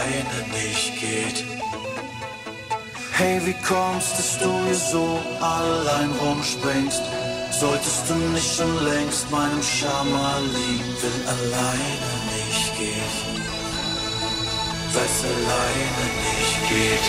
alleine nicht geht. Hey, wie kommst, dass du hier so allein rumspringst? Solltest du nicht schon längst meinem Schama liegen, will alleine nicht gehen. Weil's alleine nicht geht.